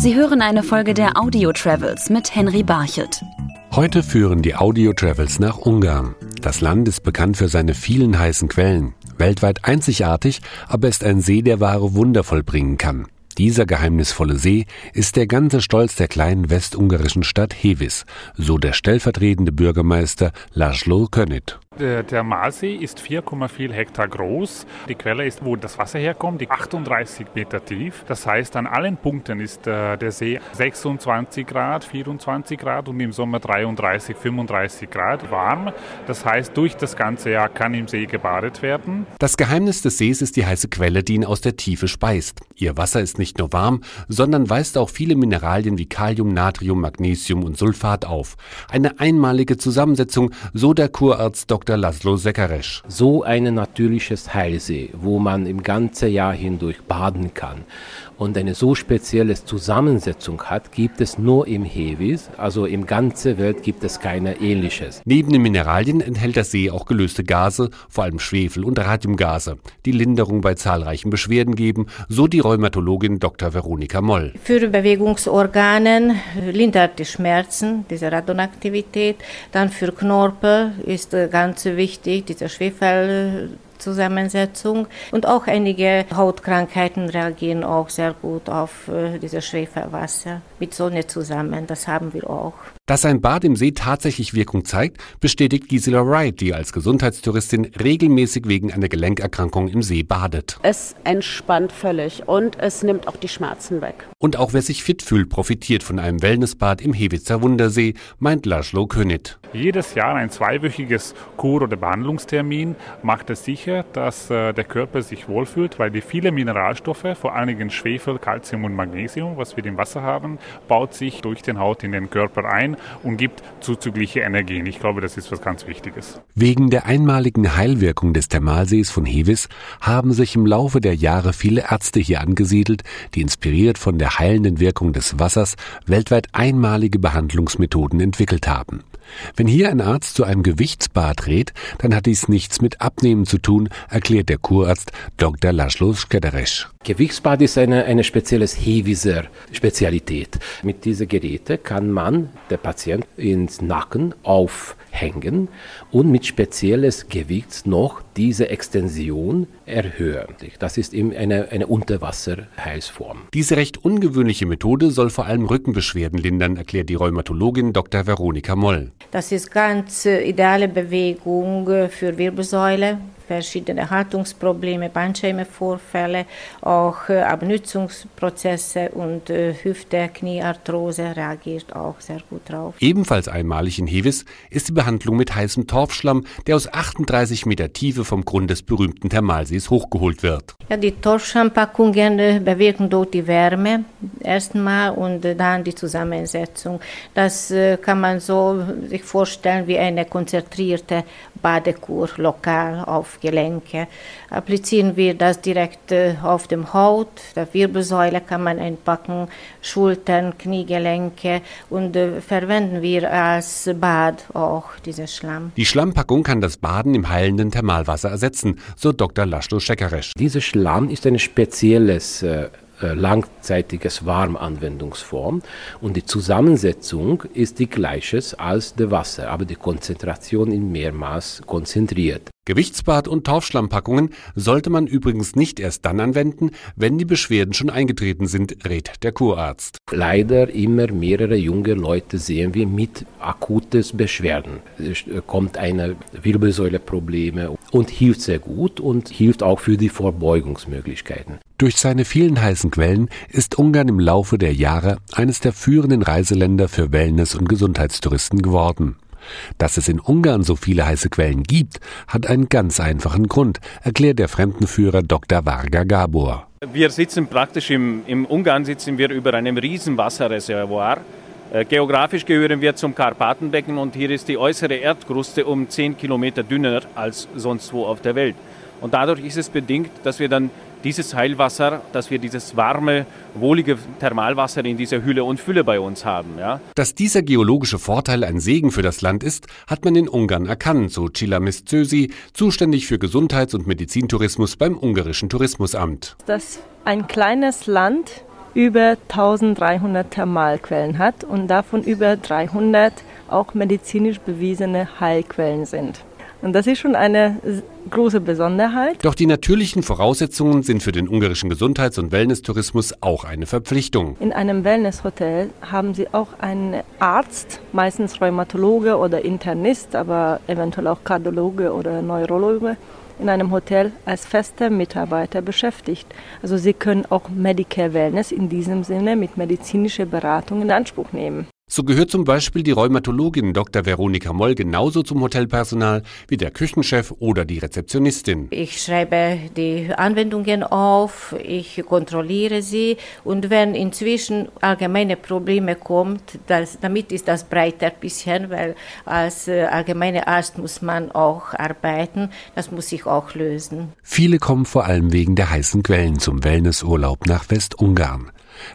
Sie hören eine Folge der Audio Travels mit Henry Barchet. Heute führen die Audio Travels nach Ungarn. Das Land ist bekannt für seine vielen heißen Quellen. Weltweit einzigartig, aber ist ein See, der wahre Wunder vollbringen kann. Dieser geheimnisvolle See ist der ganze Stolz der kleinen westungarischen Stadt Hevis, so der stellvertretende Bürgermeister Laszlo Könit. Der, der Maasee ist 4,4 Hektar groß. Die Quelle ist, wo das Wasser herkommt, die 38 Meter tief. Das heißt, an allen Punkten ist äh, der See 26 Grad, 24 Grad und im Sommer 33, 35 Grad warm. Das heißt, durch das ganze Jahr kann im See gebadet werden. Das Geheimnis des Sees ist die heiße Quelle, die ihn aus der Tiefe speist. Ihr Wasser ist nicht nur warm, sondern weist auch viele Mineralien wie Kalium, Natrium, Magnesium und Sulfat auf. Eine einmalige Zusammensetzung, so der Kurarzt Dr. Dr. Laszlo Sekaresch. So ein natürliches Heilsee, wo man im ganzen Jahr hindurch baden kann und eine so spezielle Zusammensetzung hat, gibt es nur im Hevis, also im ganzen Welt gibt es keine ähnliches. Neben den Mineralien enthält der See auch gelöste Gase, vor allem Schwefel und Radiumgase, die Linderung bei zahlreichen Beschwerden geben, so die Rheumatologin Dr. Veronika Moll. Für Bewegungsorganen lindert die Schmerzen, diese Radonaktivität, dann für Knorpel ist ganz ganz wichtig, diese Schwefelzusammensetzung. Und auch einige Hautkrankheiten reagieren auch sehr gut auf äh, dieses Schwefelwasser mit Sonne zusammen. Das haben wir auch. Dass ein Bad im See tatsächlich Wirkung zeigt, bestätigt Gisela Wright, die als Gesundheitstouristin regelmäßig wegen einer Gelenkerkrankung im See badet. Es entspannt völlig und es nimmt auch die Schmerzen weg. Und auch wer sich fit fühlt, profitiert von einem Wellnessbad im Hewitzer Wundersee, meint Laszlo Könit. Jedes Jahr ein zweiwöchiges Kur- oder Behandlungstermin macht es sicher, dass äh, der Körper sich wohlfühlt, weil die vielen Mineralstoffe, vor allen Dingen Schwefel, Calcium und Magnesium, was wir im Wasser haben, baut sich durch den Haut in den Körper ein und gibt zuzügliche Energien. Ich glaube, das ist was ganz Wichtiges. Wegen der einmaligen Heilwirkung des Thermalsees von Hevis haben sich im Laufe der Jahre viele Ärzte hier angesiedelt, die inspiriert von der heilenden Wirkung des Wassers weltweit einmalige Behandlungsmethoden entwickelt haben. Wenn hier ein Arzt zu einem Gewichtsbad rät, dann hat dies nichts mit Abnehmen zu tun, erklärt der Kurarzt Dr. Laszlo Skederesch. Gewichtsbad ist eine, eine spezielles Hewiser Spezialität. Mit diesen Geräten kann man der Patient ins Nacken aufhängen und mit spezielles Gewicht noch diese Extension erhöhen. Das ist eben eine, eine Unterwasserheilsform. Diese recht ungewöhnliche Methode soll vor allem Rückenbeschwerden lindern, erklärt die Rheumatologin Dr. Veronika Moll. Das ist ganz äh, ideale Bewegung äh, für Wirbelsäule, verschiedene Haltungsprobleme, Bandscheibenvorfälle, auch äh, Abnützungsprozesse und äh, Hüfte, Kniearthrose reagiert auch sehr gut drauf. Ebenfalls einmalig in Hevis ist die Behandlung mit heißem Torfschlamm, der aus 38 Meter Tiefe vom Grund des berühmten Thermalsees hochgeholt wird. Ja, die Torfschlammpackungen äh, bewirken dort die Wärme erstmal und dann die Zusammensetzung. Das kann man so sich vorstellen wie eine konzentrierte Badekur lokal auf Gelenke. Applizieren wir das direkt äh, auf dem Haut, der Wirbelsäule kann man einpacken, Schultern, Kniegelenke und äh, verwenden wir als Bad auch dieses Schlamm. Die Schlammpackung kann das Baden im heilenden Thermalwasser ersetzen, so Dr. Laszlo Schekaresch. Dieser Schlamm ist ein spezielles äh, langzeitiges Warmanwendungsform und die Zusammensetzung ist die gleiche als das Wasser, aber die Konzentration in Mehrmaß konzentriert. Gewichtsbad und Torfschlammpackungen sollte man übrigens nicht erst dann anwenden, wenn die Beschwerden schon eingetreten sind, rät der Kurarzt. Leider immer mehrere junge Leute sehen wir mit akutes Beschwerden. Es kommt eine Wirbelsäuleprobleme und hilft sehr gut und hilft auch für die Vorbeugungsmöglichkeiten. Durch seine vielen heißen Quellen ist Ungarn im Laufe der Jahre eines der führenden Reiseländer für Wellness- und Gesundheitstouristen geworden. Dass es in Ungarn so viele heiße Quellen gibt, hat einen ganz einfachen Grund, erklärt der Fremdenführer Dr. Varga Gabor. Wir sitzen praktisch im, im Ungarn sitzen wir über einem riesen Wasserreservoir. Äh, geografisch gehören wir zum Karpatenbecken und hier ist die äußere Erdkruste um 10 Kilometer dünner als sonst wo auf der Welt. Und dadurch ist es bedingt, dass wir dann dieses Heilwasser, dass wir dieses warme, wohlige Thermalwasser in dieser Hülle und Fülle bei uns haben. Ja. Dass dieser geologische Vorteil ein Segen für das Land ist, hat man in Ungarn erkannt, so Cilamis Zösi, zuständig für Gesundheits- und Medizintourismus beim ungarischen Tourismusamt. Das ist ein kleines Land über 1300 Thermalquellen hat und davon über 300 auch medizinisch bewiesene Heilquellen sind. Und das ist schon eine große Besonderheit. Doch die natürlichen Voraussetzungen sind für den ungarischen Gesundheits- und Wellness-Tourismus auch eine Verpflichtung. In einem Wellnesshotel haben Sie auch einen Arzt, meistens Rheumatologe oder Internist, aber eventuell auch Kardiologe oder Neurologe in einem Hotel als fester Mitarbeiter beschäftigt. Also Sie können auch Medicare Wellness in diesem Sinne mit medizinischer Beratung in Anspruch nehmen. So gehört zum Beispiel die Rheumatologin Dr. Veronika Moll genauso zum Hotelpersonal wie der Küchenchef oder die Rezeptionistin. Ich schreibe die Anwendungen auf, ich kontrolliere sie und wenn inzwischen allgemeine Probleme kommt, das, damit ist das breiter ein bisschen, weil als äh, allgemeiner Arzt muss man auch arbeiten, das muss ich auch lösen. Viele kommen vor allem wegen der heißen Quellen zum Wellnessurlaub nach Westungarn.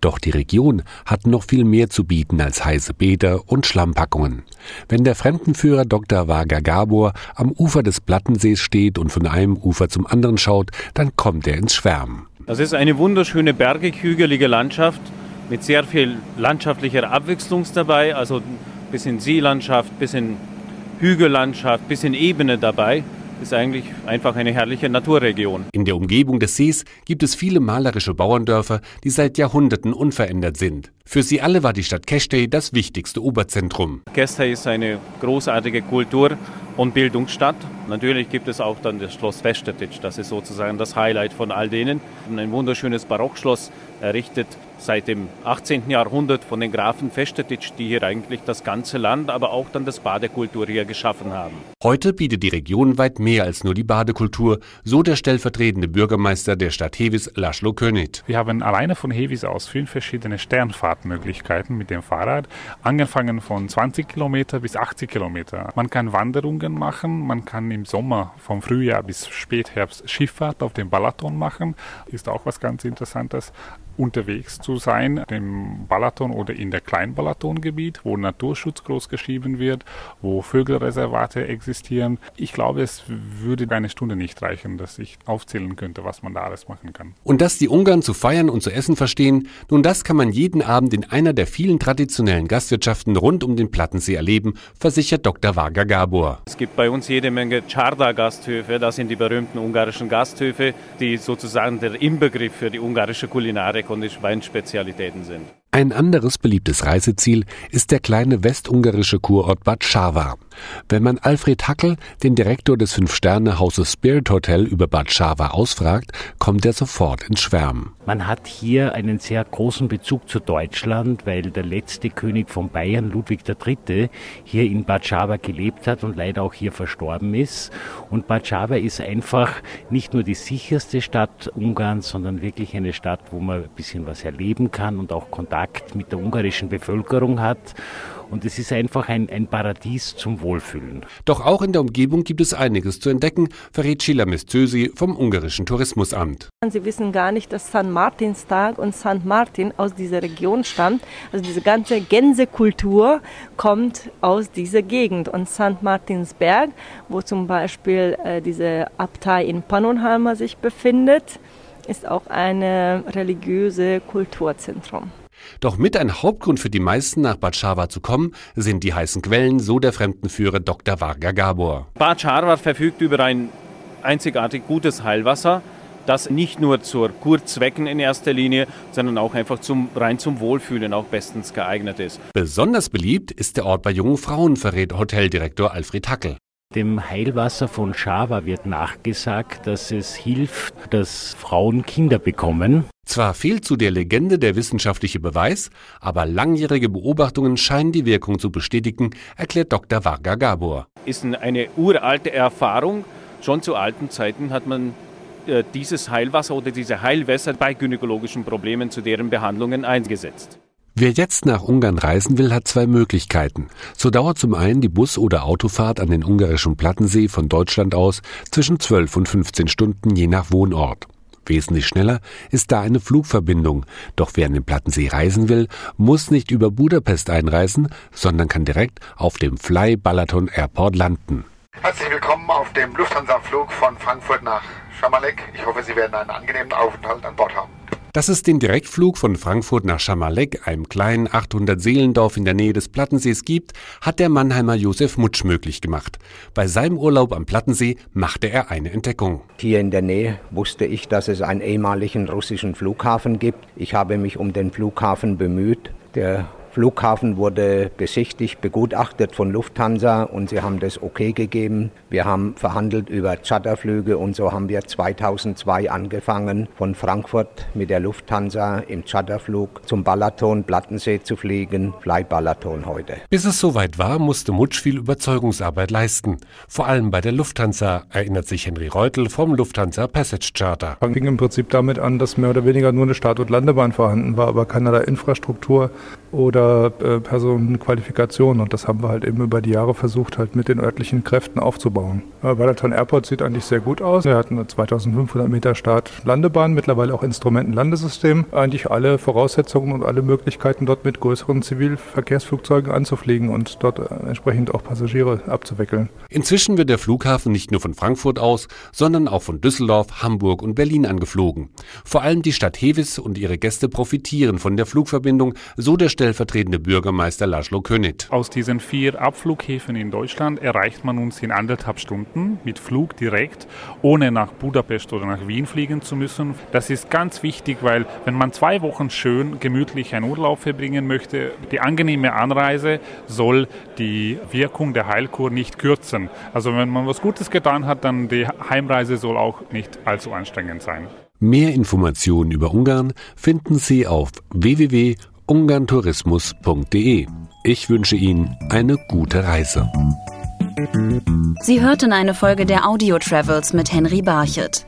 Doch die Region hat noch viel mehr zu bieten als heiße Bäder und Schlammpackungen. Wenn der Fremdenführer Dr. Vaga Gabor am Ufer des Plattensees steht und von einem Ufer zum anderen schaut, dann kommt er ins Schwärmen. Das ist eine wunderschöne bergig hügelige Landschaft mit sehr viel landschaftlicher Abwechslung dabei, also ein bisschen Seelandschaft, bisschen Hügellandschaft, bisschen Ebene dabei ist eigentlich einfach eine herrliche Naturregion. In der Umgebung des Sees gibt es viele malerische Bauerndörfer, die seit Jahrhunderten unverändert sind. Für sie alle war die Stadt Kestey das wichtigste Oberzentrum. Kestey ist eine großartige Kultur- und Bildungsstadt. Natürlich gibt es auch dann das Schloss Vestetitsch, das ist sozusagen das Highlight von all denen. Ein wunderschönes Barockschloss errichtet seit dem 18. Jahrhundert von den Grafen Vestetitsch, die hier eigentlich das ganze Land, aber auch dann das Badekultur hier geschaffen haben. Heute bietet die Region weit mehr als nur die Badekultur, so der stellvertretende Bürgermeister der Stadt Hevis, Laszlo König. Wir haben alleine von Hevis aus fünf verschiedene Sternfahrtmöglichkeiten mit dem Fahrrad, angefangen von 20 Kilometer bis 80 Kilometer. Man kann Wanderungen machen, man kann im Sommer vom Frühjahr bis Spätherbst Schifffahrt auf dem Balaton machen, ist auch was ganz Interessantes unterwegs zu sein, im Balaton oder in der Kleinbalatongebiet, wo Naturschutz groß geschrieben wird, wo Vögelreservate existieren. Ich glaube, es würde eine Stunde nicht reichen, dass ich aufzählen könnte, was man da alles machen kann. Und dass die Ungarn zu feiern und zu essen verstehen, nun das kann man jeden Abend in einer der vielen traditionellen Gastwirtschaften rund um den Plattensee erleben, versichert Dr. Vaga Gabor. Es gibt bei uns jede Menge Czarda-Gasthöfe, das sind die berühmten ungarischen Gasthöfe, die sozusagen der Inbegriff für die ungarische Kulinarik die Weinspezialitäten sind. Ein anderes beliebtes Reiseziel ist der kleine westungarische Kurort Bad Scharwa. Wenn man Alfred Hackel, den Direktor des Fünf-Sterne-Hauses Spirit Hotel über Bad Scharwa ausfragt, kommt er sofort ins Schwärmen. Man hat hier einen sehr großen Bezug zu Deutschland, weil der letzte König von Bayern, Ludwig III., hier in Bad Scharwa gelebt hat und leider auch hier verstorben ist. Und Bad Scharwa ist einfach nicht nur die sicherste Stadt Ungarns, sondern wirklich eine Stadt, wo man ein bisschen was erleben kann und auch Kontakt mit der ungarischen Bevölkerung hat. Und es ist einfach ein, ein Paradies zum Wohlfühlen. Doch auch in der Umgebung gibt es einiges zu entdecken, verrät Sheila Mestösi vom ungarischen Tourismusamt. Sie wissen gar nicht, dass St. Martinstag und St. Martin aus dieser Region stammt. Also diese ganze Gänsekultur kommt aus dieser Gegend. Und St. Martinsberg, wo zum Beispiel äh, diese Abtei in Pannonhalma sich befindet, ist auch ein religiöse Kulturzentrum. Doch mit ein Hauptgrund für die meisten nach Bad Scharwa zu kommen, sind die heißen Quellen, so der Fremdenführer Dr. Varga Gabor. Bad Scharwa verfügt über ein einzigartig gutes Heilwasser, das nicht nur zur Kurzwecken in erster Linie, sondern auch einfach zum, rein zum Wohlfühlen auch bestens geeignet ist. Besonders beliebt ist der Ort bei jungen Frauen, verrät Hoteldirektor Alfred Hackel. Dem Heilwasser von Schava wird nachgesagt, dass es hilft, dass Frauen Kinder bekommen. Zwar fehlt zu der Legende der wissenschaftliche Beweis, aber langjährige Beobachtungen scheinen die Wirkung zu bestätigen, erklärt Dr. Varga Gabor. Ist eine uralte Erfahrung. Schon zu alten Zeiten hat man äh, dieses Heilwasser oder diese Heilwässer bei gynäkologischen Problemen zu deren Behandlungen eingesetzt. Wer jetzt nach Ungarn reisen will, hat zwei Möglichkeiten. So dauert zum einen die Bus- oder Autofahrt an den ungarischen Plattensee von Deutschland aus zwischen 12 und 15 Stunden je nach Wohnort. Wesentlich schneller ist da eine Flugverbindung. Doch wer an den Plattensee reisen will, muss nicht über Budapest einreisen, sondern kann direkt auf dem Fly Balaton Airport landen. Herzlich willkommen auf dem Lufthansa-Flug von Frankfurt nach Schamalek. Ich hoffe, Sie werden einen angenehmen Aufenthalt an Bord haben. Dass es den Direktflug von Frankfurt nach Schamalek, einem kleinen 800 Seelendorf in der Nähe des Plattensees gibt, hat der Mannheimer Josef Mutsch möglich gemacht. Bei seinem Urlaub am Plattensee machte er eine Entdeckung. Hier in der Nähe wusste ich, dass es einen ehemaligen russischen Flughafen gibt. Ich habe mich um den Flughafen bemüht. Der Flughafen wurde besichtigt, begutachtet von Lufthansa und sie haben das okay gegeben. Wir haben verhandelt über Charterflüge und so haben wir 2002 angefangen, von Frankfurt mit der Lufthansa im Charterflug zum Balaton Plattensee zu fliegen. Fly Balaton heute. Bis es soweit war, musste Mutsch viel Überzeugungsarbeit leisten. Vor allem bei der Lufthansa, erinnert sich Henry Reutel vom Lufthansa Passage Charter. Es fing im Prinzip damit an, dass mehr oder weniger nur eine Start- und Landebahn vorhanden war, aber keinerlei Infrastruktur oder äh, Personenqualifikation. Und das haben wir halt eben über die Jahre versucht, halt mit den örtlichen Kräften aufzubauen. Balaton Airport sieht eigentlich sehr gut aus. Er hat eine 2500 Meter Start-Landebahn, mittlerweile auch Instrumentenlandesystem. Eigentlich alle Voraussetzungen und alle Möglichkeiten, dort mit größeren Zivilverkehrsflugzeugen anzufliegen und dort äh, entsprechend auch Passagiere abzuwickeln. Inzwischen wird der Flughafen nicht nur von Frankfurt aus, sondern auch von Düsseldorf, Hamburg und Berlin angeflogen. Vor allem die Stadt Hevis und ihre Gäste profitieren von der Flugverbindung, so der stellvertretende Bürgermeister Laszlo Könit. Aus diesen vier Abflughäfen in Deutschland erreicht man uns in anderthalb Stunden mit Flug direkt, ohne nach Budapest oder nach Wien fliegen zu müssen. Das ist ganz wichtig, weil wenn man zwei Wochen schön gemütlich einen Urlaub verbringen möchte, die angenehme Anreise soll die Wirkung der Heilkur nicht kürzen. Also wenn man was Gutes getan hat, dann die Heimreise soll auch nicht allzu anstrengend sein. Mehr Informationen über Ungarn finden Sie auf www ungarntourismus.de. Ich wünsche Ihnen eine gute Reise. Sie hörten eine Folge der Audio Travels mit Henry Barchet.